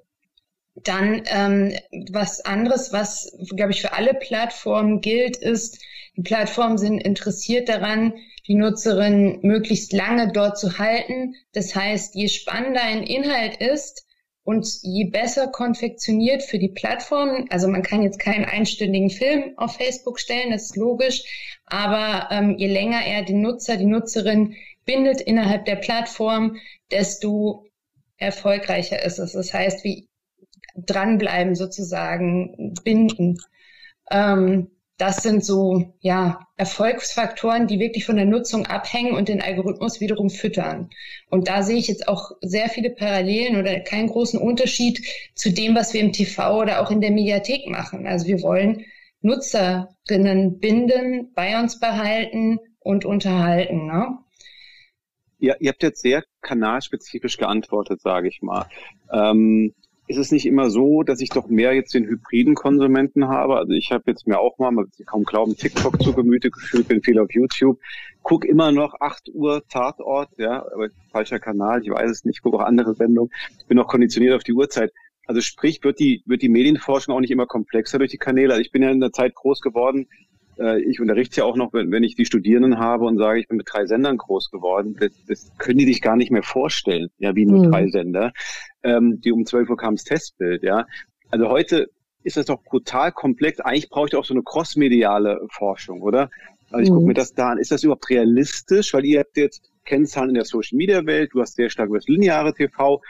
Dann ähm, was anderes, was, glaube ich, für alle Plattformen gilt, ist, die Plattformen sind interessiert daran, die Nutzerin möglichst lange dort zu halten. Das heißt, je spannender ein Inhalt ist, und je besser konfektioniert für die Plattformen, also man kann jetzt keinen einstündigen Film auf Facebook stellen, das ist logisch, aber ähm, je länger er den Nutzer, die Nutzerin bindet innerhalb der Plattform, desto erfolgreicher ist es. Das heißt, wie dranbleiben sozusagen, binden. Ähm, das sind so ja Erfolgsfaktoren, die wirklich von der Nutzung abhängen und den Algorithmus wiederum füttern. Und da sehe ich jetzt auch sehr viele Parallelen oder keinen großen Unterschied zu dem, was wir im TV oder auch in der Mediathek machen. Also wir wollen Nutzerinnen binden, bei uns behalten und unterhalten. Ne? Ja, ihr habt jetzt sehr kanalspezifisch geantwortet, sage ich mal. Ähm, ist es nicht immer so, dass ich doch mehr jetzt den hybriden Konsumenten habe? Also ich habe jetzt mir auch mal, man kaum glauben, TikTok zu Gemüte geführt, bin viel auf YouTube, guck immer noch 8 Uhr Tatort, ja, aber falscher Kanal, ich weiß es nicht, gucke auch andere Sendungen, bin noch konditioniert auf die Uhrzeit. Also sprich, wird die, wird die Medienforschung auch nicht immer komplexer durch die Kanäle? Also ich bin ja in der Zeit groß geworden, äh, ich unterrichte ja auch noch, wenn, wenn ich die Studierenden habe und sage, ich bin mit drei Sendern groß geworden, das, das können die sich gar nicht mehr vorstellen, ja, wie nur mhm. drei Sender. Ähm, die um 12 Uhr kam das Testbild, ja. Also heute ist das doch brutal komplex. Eigentlich brauche ich auch so eine crossmediale Forschung, oder? Also ich mhm. gucke mir das da an. Ist das überhaupt realistisch? Weil ihr habt jetzt Kennzahlen in der Social Media Welt, du hast sehr stark über das lineare TV,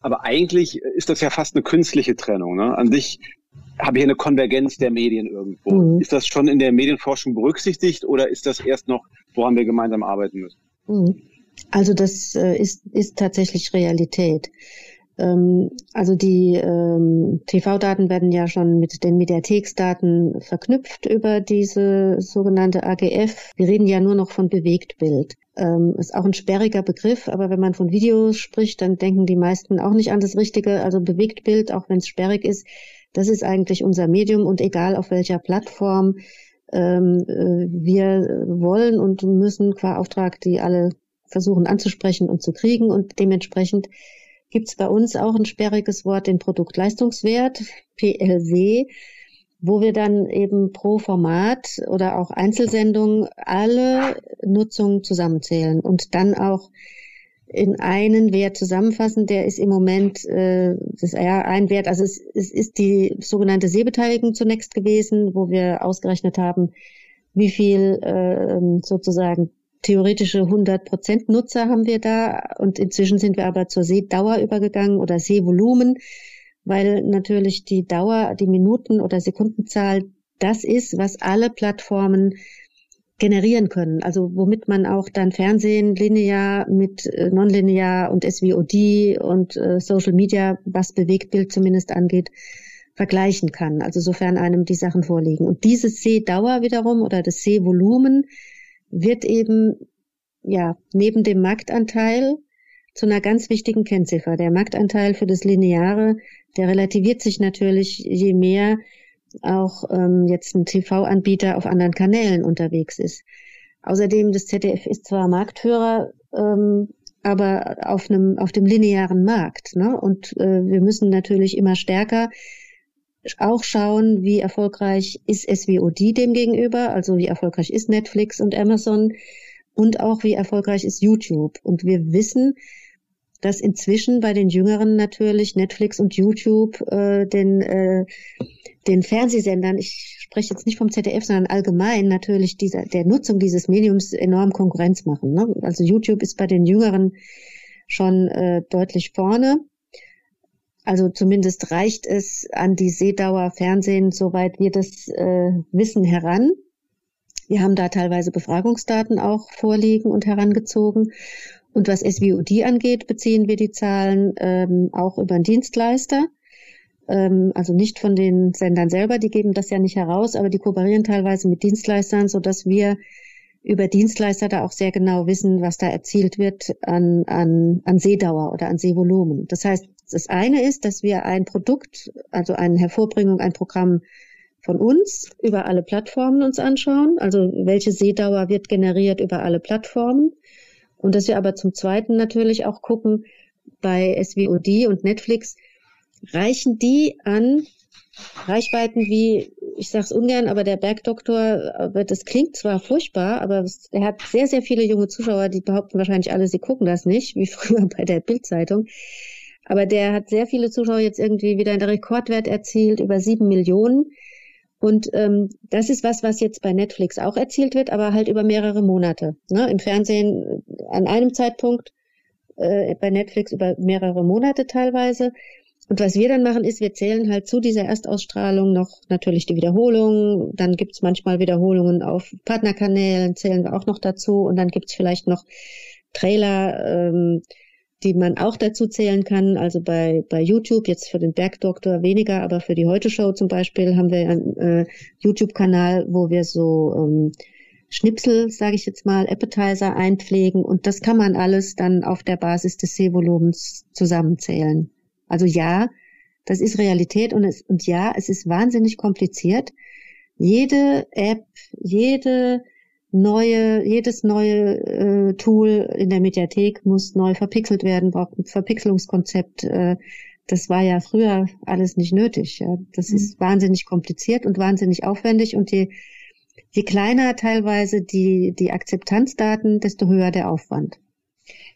aber eigentlich ist das ja fast eine künstliche Trennung. Ne? An sich habe ich eine Konvergenz der Medien irgendwo. Mhm. Ist das schon in der Medienforschung berücksichtigt oder ist das erst noch, woran wir gemeinsam arbeiten müssen? Mhm. Also das äh, ist, ist tatsächlich Realität. Ähm, also die ähm, TV-Daten werden ja schon mit den Mediatheksdaten verknüpft über diese sogenannte AGF. Wir reden ja nur noch von Bewegtbild. Ähm, ist auch ein sperriger Begriff, aber wenn man von Videos spricht, dann denken die meisten auch nicht an das Richtige. Also Bewegtbild, auch wenn es sperrig ist, das ist eigentlich unser Medium und egal auf welcher Plattform ähm, äh, wir wollen und müssen qua Auftrag die alle versuchen anzusprechen und zu kriegen. Und dementsprechend gibt es bei uns auch ein sperriges Wort, den Produktleistungswert, PLW, wo wir dann eben pro Format oder auch Einzelsendung alle Nutzungen zusammenzählen und dann auch in einen Wert zusammenfassen. Der ist im Moment äh, das ja ein Wert, also es, es ist die sogenannte Sehbeteiligung zunächst gewesen, wo wir ausgerechnet haben, wie viel äh, sozusagen theoretische 100% Nutzer haben wir da und inzwischen sind wir aber zur Sehdauer übergegangen oder Sehvolumen, weil natürlich die Dauer, die Minuten- oder Sekundenzahl das ist, was alle Plattformen generieren können. Also womit man auch dann Fernsehen linear mit äh, nonlinear und SVOD und äh, Social Media, was Bewegtbild zumindest angeht, vergleichen kann. Also sofern einem die Sachen vorliegen. Und diese Sehdauer wiederum oder das Sehvolumen wird eben ja neben dem Marktanteil zu einer ganz wichtigen Kennziffer. Der Marktanteil für das Lineare, der relativiert sich natürlich, je mehr auch ähm, jetzt ein TV-Anbieter auf anderen Kanälen unterwegs ist. Außerdem, das ZDF ist zwar Marktführer, ähm, aber auf einem auf dem linearen Markt. Ne? Und äh, wir müssen natürlich immer stärker auch schauen, wie erfolgreich ist SVOD dem gegenüber, also wie erfolgreich ist Netflix und Amazon und auch wie erfolgreich ist YouTube. Und wir wissen, dass inzwischen bei den Jüngeren natürlich Netflix und YouTube äh, den, äh, den Fernsehsendern, ich spreche jetzt nicht vom ZDF, sondern allgemein natürlich dieser, der Nutzung dieses Mediums enorm Konkurrenz machen. Ne? Also YouTube ist bei den Jüngeren schon äh, deutlich vorne. Also zumindest reicht es an die Sehdauer Fernsehen, soweit wir das äh, wissen, heran. Wir haben da teilweise Befragungsdaten auch vorliegen und herangezogen. Und was SVOD angeht, beziehen wir die Zahlen ähm, auch über einen Dienstleister. Ähm, also nicht von den Sendern selber, die geben das ja nicht heraus, aber die kooperieren teilweise mit Dienstleistern, so dass wir über Dienstleister da auch sehr genau wissen, was da erzielt wird an, an, an Sehdauer oder an Sehvolumen. Das heißt, das eine ist, dass wir ein Produkt, also eine Hervorbringung, ein Programm von uns über alle Plattformen uns anschauen. Also welche Sehdauer wird generiert über alle Plattformen. Und dass wir aber zum Zweiten natürlich auch gucken, bei SVOD und Netflix, reichen die an Reichweiten wie, ich sage es ungern, aber der Bergdoktor, das klingt zwar furchtbar, aber er hat sehr, sehr viele junge Zuschauer, die behaupten wahrscheinlich alle, sie gucken das nicht, wie früher bei der Bildzeitung. Aber der hat sehr viele Zuschauer jetzt irgendwie wieder einen Rekordwert erzielt, über sieben Millionen. Und ähm, das ist was, was jetzt bei Netflix auch erzielt wird, aber halt über mehrere Monate. Ne? Im Fernsehen äh, an einem Zeitpunkt, äh, bei Netflix über mehrere Monate teilweise. Und was wir dann machen, ist, wir zählen halt zu dieser Erstausstrahlung noch natürlich die Wiederholung. Dann gibt's manchmal Wiederholungen auf Partnerkanälen, zählen wir auch noch dazu. Und dann gibt's vielleicht noch Trailer, ähm, die man auch dazu zählen kann. Also bei, bei YouTube, jetzt für den Bergdoktor weniger, aber für die Heute-Show zum Beispiel haben wir einen äh, YouTube-Kanal, wo wir so ähm, Schnipsel, sage ich jetzt mal, Appetizer einpflegen und das kann man alles dann auf der Basis des Sehvolumens zusammenzählen. Also ja, das ist Realität und, es, und ja, es ist wahnsinnig kompliziert. Jede App, jede neue, jedes neue äh, Tool in der Mediathek muss neu verpixelt werden, braucht ein Verpixelungskonzept. Äh, das war ja früher alles nicht nötig. Ja. Das mhm. ist wahnsinnig kompliziert und wahnsinnig aufwendig und je, je kleiner teilweise die, die Akzeptanzdaten, desto höher der Aufwand.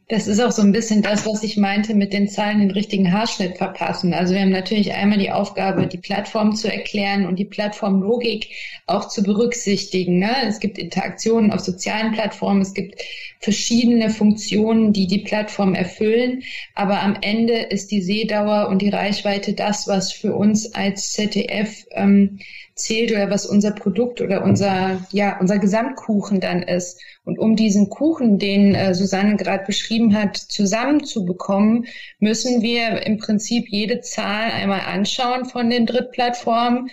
Das ist auch so ein bisschen das, was ich meinte mit den Zahlen den richtigen Haarschnitt verpassen. Also wir haben natürlich einmal die Aufgabe, die Plattform zu erklären und die Plattformlogik auch zu berücksichtigen. Ne? Es gibt Interaktionen auf sozialen Plattformen, es gibt verschiedene Funktionen, die die Plattform erfüllen. Aber am Ende ist die Sehdauer und die Reichweite das, was für uns als ZDF ähm, zählt oder was unser Produkt oder unser, ja, unser Gesamtkuchen dann ist. Und um diesen Kuchen, den äh, Susanne gerade beschrieben hat, zusammenzubekommen, müssen wir im Prinzip jede Zahl einmal anschauen von den Drittplattformen,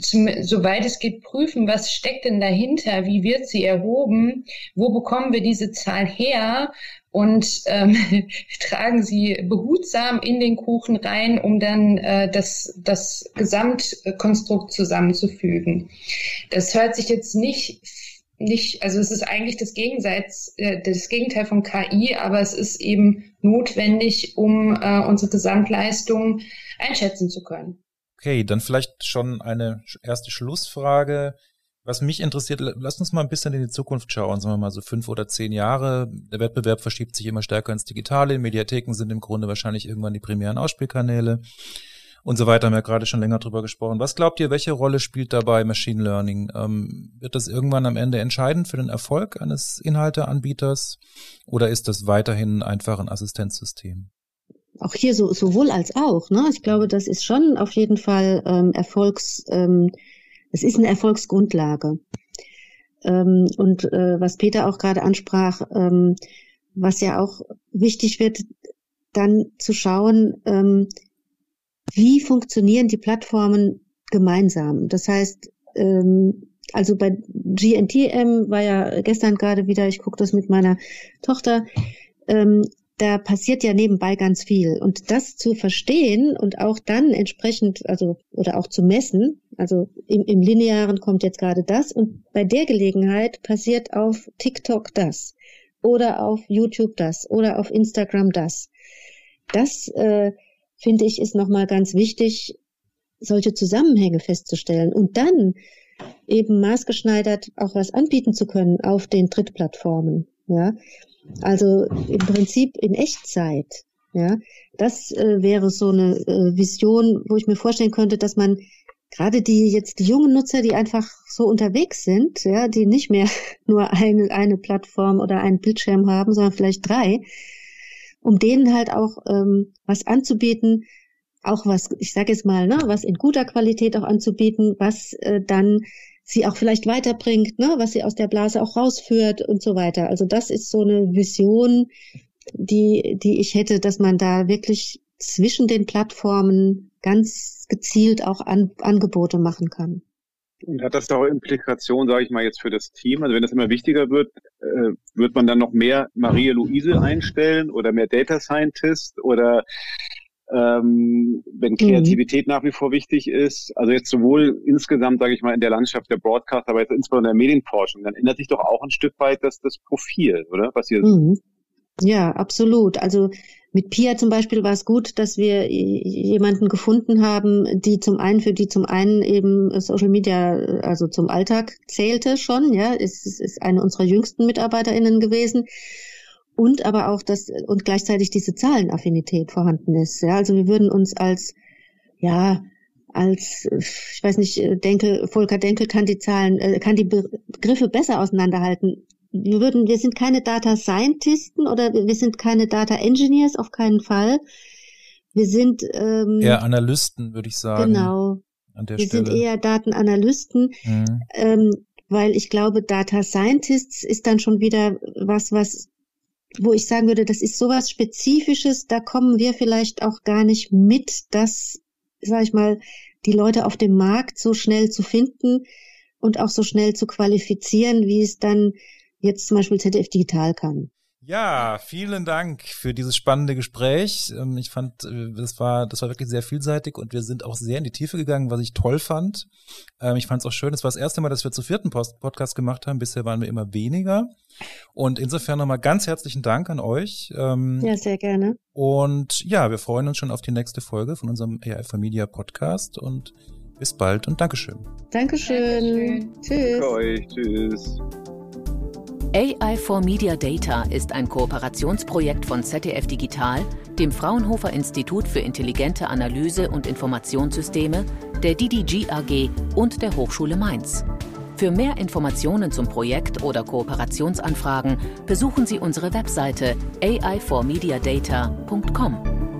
zum, soweit es geht, prüfen, was steckt denn dahinter, wie wird sie erhoben, wo bekommen wir diese Zahl her und ähm, tragen sie behutsam in den Kuchen rein, um dann äh, das, das Gesamtkonstrukt zusammenzufügen. Das hört sich jetzt nicht nicht, also es ist eigentlich das Gegensatz, äh, das Gegenteil von KI, aber es ist eben notwendig, um äh, unsere Gesamtleistung einschätzen zu können. Okay, dann vielleicht schon eine erste Schlussfrage. Was mich interessiert, lasst uns mal ein bisschen in die Zukunft schauen, sagen wir mal so fünf oder zehn Jahre. Der Wettbewerb verschiebt sich immer stärker ins Digitale. Mediatheken sind im Grunde wahrscheinlich irgendwann die primären Ausspielkanäle. Und so weiter, haben wir gerade schon länger drüber gesprochen. Was glaubt ihr, welche Rolle spielt dabei Machine Learning? Ähm, wird das irgendwann am Ende entscheidend für den Erfolg eines Inhalteanbieters oder ist das weiterhin einfach ein Assistenzsystem? Auch hier so, sowohl als auch. Ne? Ich glaube, das ist schon auf jeden Fall ähm, Erfolgs, ähm, es ist eine Erfolgsgrundlage. Ähm, und äh, was Peter auch gerade ansprach, ähm, was ja auch wichtig wird, dann zu schauen, ähm, wie funktionieren die Plattformen gemeinsam. Das heißt, ähm, also bei GNTM war ja gestern gerade wieder, ich gucke das mit meiner Tochter, ähm, da passiert ja nebenbei ganz viel. Und das zu verstehen und auch dann entsprechend, also, oder auch zu messen, also im, im Linearen kommt jetzt gerade das und bei der Gelegenheit passiert auf TikTok das oder auf YouTube das oder auf Instagram das. Das, äh, finde ich, ist nochmal ganz wichtig, solche Zusammenhänge festzustellen und dann eben maßgeschneidert auch was anbieten zu können auf den Drittplattformen. Ja, also im Prinzip in Echtzeit. Ja, das äh, wäre so eine äh, Vision, wo ich mir vorstellen könnte, dass man gerade die jetzt die jungen Nutzer, die einfach so unterwegs sind, ja, die nicht mehr nur eine, eine Plattform oder einen Bildschirm haben, sondern vielleicht drei, um denen halt auch ähm, was anzubieten, auch was, ich sage jetzt mal, ne, was in guter Qualität auch anzubieten, was äh, dann sie auch vielleicht weiterbringt, ne, was sie aus der Blase auch rausführt und so weiter. Also das ist so eine Vision, die, die ich hätte, dass man da wirklich zwischen den Plattformen ganz gezielt auch an, Angebote machen kann. Und hat das da auch Implikationen, sage ich mal jetzt für das Team? Also wenn das immer wichtiger wird, äh, wird man dann noch mehr Maria-Luise einstellen oder mehr Data Scientist oder ähm, wenn mhm. Kreativität mhm. nach wie vor wichtig ist, also jetzt sowohl insgesamt, sage ich mal, in der Landschaft der Broadcast, aber jetzt insbesondere in der Medienforschung, dann ändert sich doch auch ein Stück weit das, das Profil, oder? Was ihr mhm. Ja, absolut. Also mit Pia zum Beispiel war es gut, dass wir jemanden gefunden haben, die zum einen für die zum einen eben Social Media, also zum Alltag zählte schon, ja, ist, ist eine unserer jüngsten MitarbeiterInnen gewesen und aber auch, dass und gleichzeitig diese Zahlenaffinität vorhanden ist. Ja, also wir würden uns als ja als ich weiß nicht, Denkel, Volker Denkel kann die Zahlen, äh, kann die Begriffe besser auseinanderhalten. Wir würden, wir sind keine Data Scientisten oder wir sind keine Data Engineers auf keinen Fall. Wir sind ähm, eher Analysten, würde ich sagen. Genau. wir Stelle. sind eher Datenanalysten, mhm. ähm, weil ich glaube, Data Scientists ist dann schon wieder was, was wo ich sagen würde, das ist sowas Spezifisches, da kommen wir vielleicht auch gar nicht mit, das, sag ich mal, die Leute auf dem Markt so schnell zu finden und auch so schnell zu qualifizieren, wie es dann jetzt zum Beispiel ZDF Digital kann. Ja, vielen Dank für dieses spannende Gespräch. Ähm, ich fand, äh, das war, das war wirklich sehr vielseitig und wir sind auch sehr in die Tiefe gegangen, was ich toll fand. Ähm, ich fand es auch schön. Es war das erste Mal, dass wir zu vierten Post Podcast gemacht haben. Bisher waren wir immer weniger. Und insofern nochmal ganz herzlichen Dank an euch. Ähm, ja, sehr gerne. Und ja, wir freuen uns schon auf die nächste Folge von unserem AI for Media Podcast und bis bald und Dankeschön. Dankeschön. Dankeschön. Tschüss. Danke euch. Tschüss. AI for Media Data ist ein Kooperationsprojekt von ZDF Digital, dem Fraunhofer Institut für intelligente Analyse und Informationssysteme, der DDG AG und der Hochschule Mainz. Für mehr Informationen zum Projekt oder Kooperationsanfragen besuchen Sie unsere Webseite aiformediadata.com.